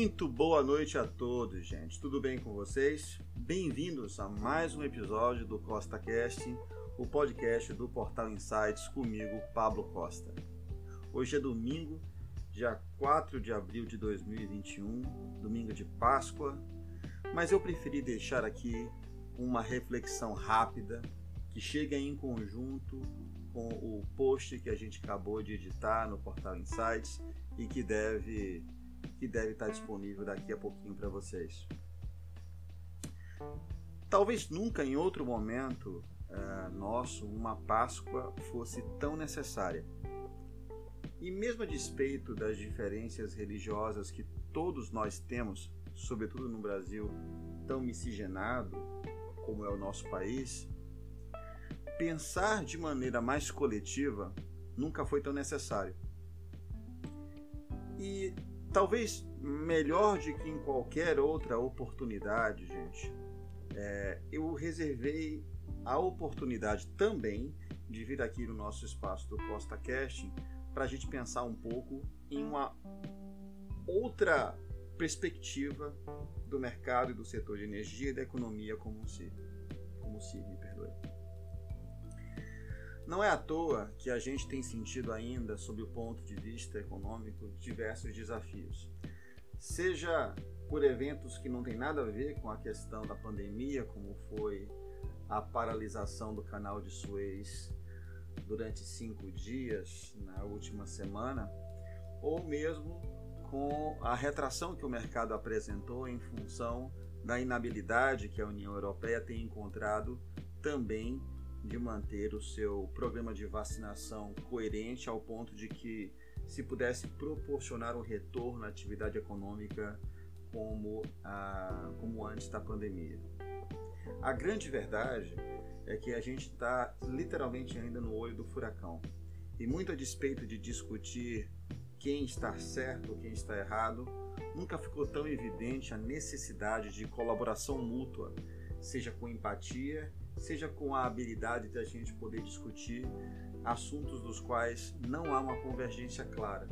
Muito boa noite a todos, gente. Tudo bem com vocês? Bem-vindos a mais um episódio do Costa Cast, o podcast do Portal Insights comigo, Pablo Costa. Hoje é domingo, dia 4 de abril de 2021, domingo de Páscoa, mas eu preferi deixar aqui uma reflexão rápida que chega em conjunto com o post que a gente acabou de editar no Portal Insights e que deve que deve estar disponível daqui a pouquinho para vocês. Talvez nunca em outro momento uh, nosso uma Páscoa fosse tão necessária. E mesmo a despeito das diferenças religiosas que todos nós temos, sobretudo no Brasil tão miscigenado como é o nosso país, pensar de maneira mais coletiva nunca foi tão necessário. E talvez melhor do que em qualquer outra oportunidade, gente, é, eu reservei a oportunidade também de vir aqui no nosso espaço do Costa Casting para a gente pensar um pouco em uma outra perspectiva do mercado e do setor de energia e da economia como se, como se me perdoe. Não é à toa que a gente tem sentido ainda, sob o ponto de vista econômico, diversos desafios. Seja por eventos que não têm nada a ver com a questão da pandemia, como foi a paralisação do canal de Suez durante cinco dias na última semana, ou mesmo com a retração que o mercado apresentou em função da inabilidade que a União Europeia tem encontrado também de manter o seu programa de vacinação coerente ao ponto de que se pudesse proporcionar um retorno à atividade econômica como, a, como antes da pandemia. A grande verdade é que a gente está literalmente ainda no olho do furacão. E muito a despeito de discutir quem está certo quem está errado, nunca ficou tão evidente a necessidade de colaboração mútua, seja com empatia seja com a habilidade de a gente poder discutir assuntos dos quais não há uma convergência clara.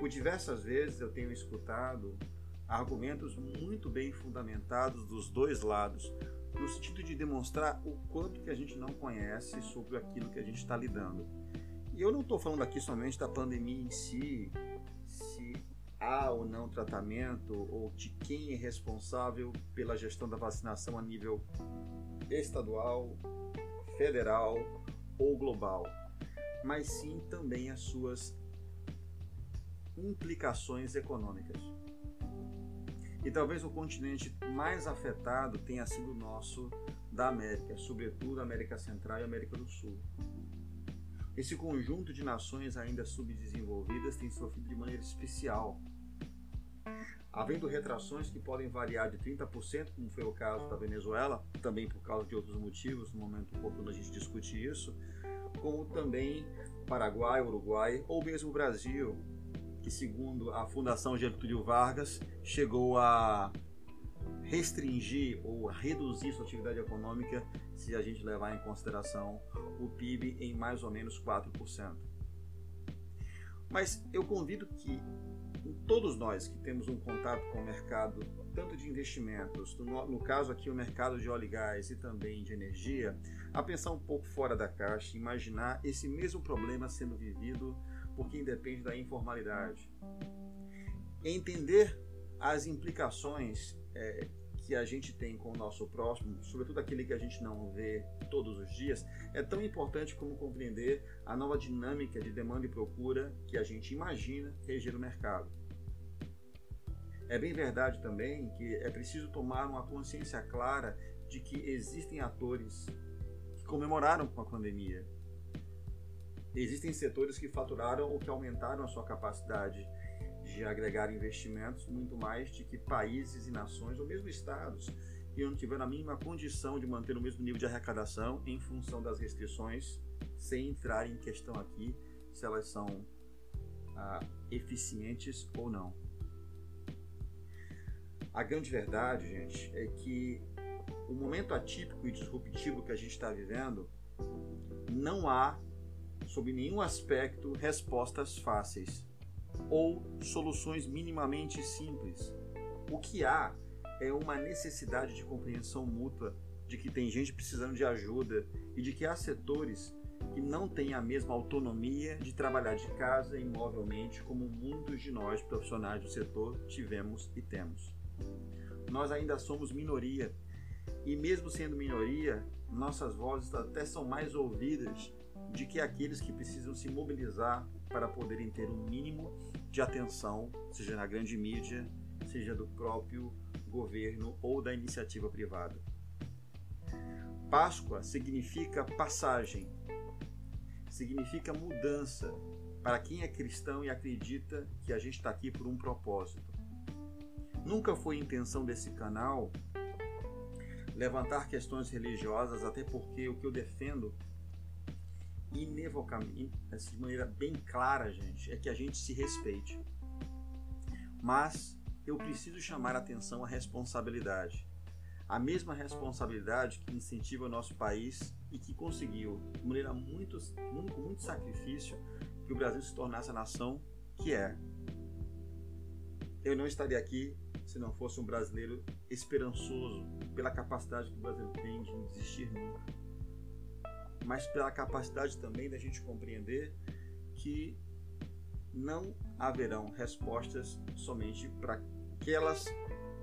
Por diversas vezes eu tenho escutado argumentos muito bem fundamentados dos dois lados, no sentido de demonstrar o quanto que a gente não conhece sobre aquilo que a gente está lidando. E eu não estou falando aqui somente da pandemia em si, se há ou não tratamento, ou de quem é responsável pela gestão da vacinação a nível estadual, federal ou global, mas sim também as suas implicações econômicas. E talvez o continente mais afetado tenha sido o nosso da América, sobretudo América Central e América do Sul. Esse conjunto de nações ainda subdesenvolvidas tem sofrido de maneira especial havendo retrações que podem variar de 30%, como foi o caso da Venezuela, também por causa de outros motivos, no momento oportuno a gente discute isso, como também Paraguai, Uruguai ou mesmo Brasil, que segundo a Fundação Getúlio Vargas chegou a restringir ou reduzir sua atividade econômica se a gente levar em consideração o PIB em mais ou menos 4%. Mas eu convido que todos nós que temos um contato com o mercado, tanto de investimentos, no, no, caso aqui o mercado de óleo e gás e também de energia, a pensar um pouco fora da caixa, imaginar esse mesmo problema sendo vivido por quem depende da informalidade. Entender as implicações é, que a gente tem com o nosso próximo, sobretudo aquele que a gente não vê todos os dias, é tão importante como compreender a nova dinâmica de demanda e procura que a gente imagina reger o mercado. É bem verdade também que é preciso tomar uma consciência clara de que existem atores que comemoraram com a pandemia. Existem setores que faturaram ou que aumentaram a sua capacidade de agregar investimentos muito mais de que países e nações ou mesmo estados que não tiveram a mínima condição de manter o mesmo nível de arrecadação em função das restrições, sem entrar em questão aqui se elas são ah, eficientes ou não. A grande verdade, gente, é que o momento atípico e disruptivo que a gente está vivendo não há, sob nenhum aspecto, respostas fáceis. Ou soluções minimamente simples. O que há é uma necessidade de compreensão mútua de que tem gente precisando de ajuda e de que há setores que não têm a mesma autonomia de trabalhar de casa imovelmente como muitos de nós profissionais do setor tivemos e temos. Nós ainda somos minoria e mesmo sendo minoria, nossas vozes até são mais ouvidas de que aqueles que precisam se mobilizar para poderem ter um mínimo de atenção, seja na grande mídia, seja do próprio governo ou da iniciativa privada. Páscoa significa passagem, significa mudança para quem é cristão e acredita que a gente está aqui por um propósito. Nunca foi intenção desse canal levantar questões religiosas, até porque o que eu defendo inevocavelmente, de maneira bem clara, gente, é que a gente se respeite. Mas eu preciso chamar a atenção à responsabilidade. A mesma responsabilidade que incentiva o nosso país e que conseguiu, de maneira muito, com muito sacrifício, que o Brasil se tornasse a nação que é. Eu não estaria aqui se não fosse um brasileiro esperançoso pela capacidade que o Brasil tem de não desistir nunca, mas pela capacidade também da gente compreender que não haverão respostas somente para aquelas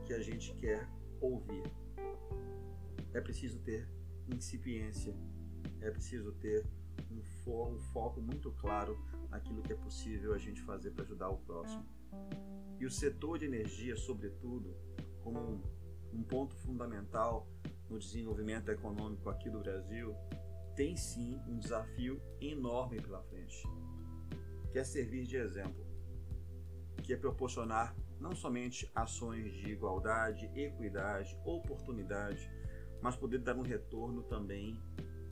que a gente quer ouvir. É preciso ter incipiência, é preciso ter um, fo um foco muito claro naquilo que é possível a gente fazer para ajudar o próximo. E o setor de energia, sobretudo, como um, um ponto fundamental no desenvolvimento econômico aqui do Brasil, tem sim um desafio enorme pela frente, que é servir de exemplo, que é proporcionar não somente ações de igualdade, equidade, oportunidade, mas poder dar um retorno também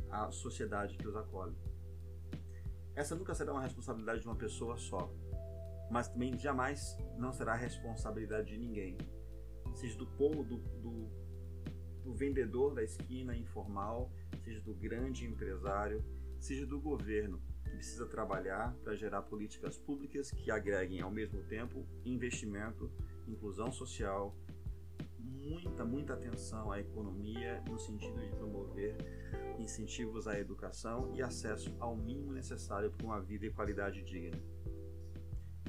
à sociedade que os acolhe. Essa nunca será uma responsabilidade de uma pessoa só, mas também jamais não será responsabilidade de ninguém, seja do povo, do, do, do vendedor da esquina informal, seja do grande empresário, seja do governo, que precisa trabalhar para gerar políticas públicas que agreguem ao mesmo tempo investimento, inclusão social, muita, muita atenção à economia no sentido de promover incentivos à educação e acesso ao mínimo necessário para uma vida e qualidade digna.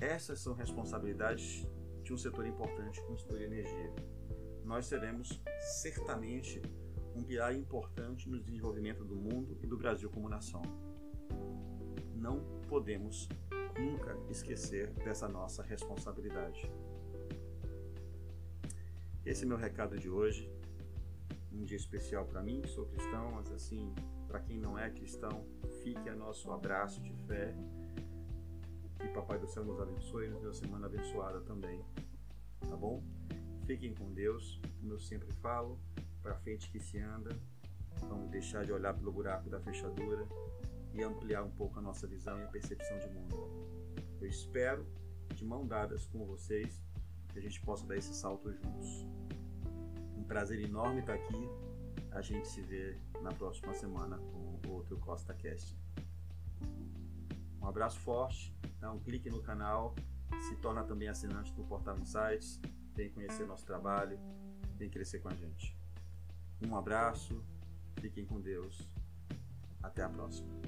Essas são responsabilidades de um setor importante como o setor de energia. Nós seremos certamente um pilar importante no desenvolvimento do mundo e do Brasil como nação. Não podemos nunca esquecer dessa nossa responsabilidade. Esse é meu recado de hoje. Um dia especial para mim, que sou cristão, mas assim, para quem não é cristão, fique a nosso abraço de fé que Papai do Céu nos abençoe e nos dê uma semana abençoada também. Tá bom? Fiquem com Deus, como eu sempre falo, para frente que se anda. Vamos deixar de olhar pelo buraco da fechadura e ampliar um pouco a nossa visão e a percepção de mundo. Eu espero, de mão dadas com vocês, que a gente possa dar esse salto juntos. Um prazer enorme estar aqui. A gente se vê na próxima semana com outro Costa Cast. Um abraço forte dá um clique no canal, se torna também assinante do Portal Insights, vem conhecer nosso trabalho, vem crescer com a gente. Um abraço, fiquem com Deus, até a próxima.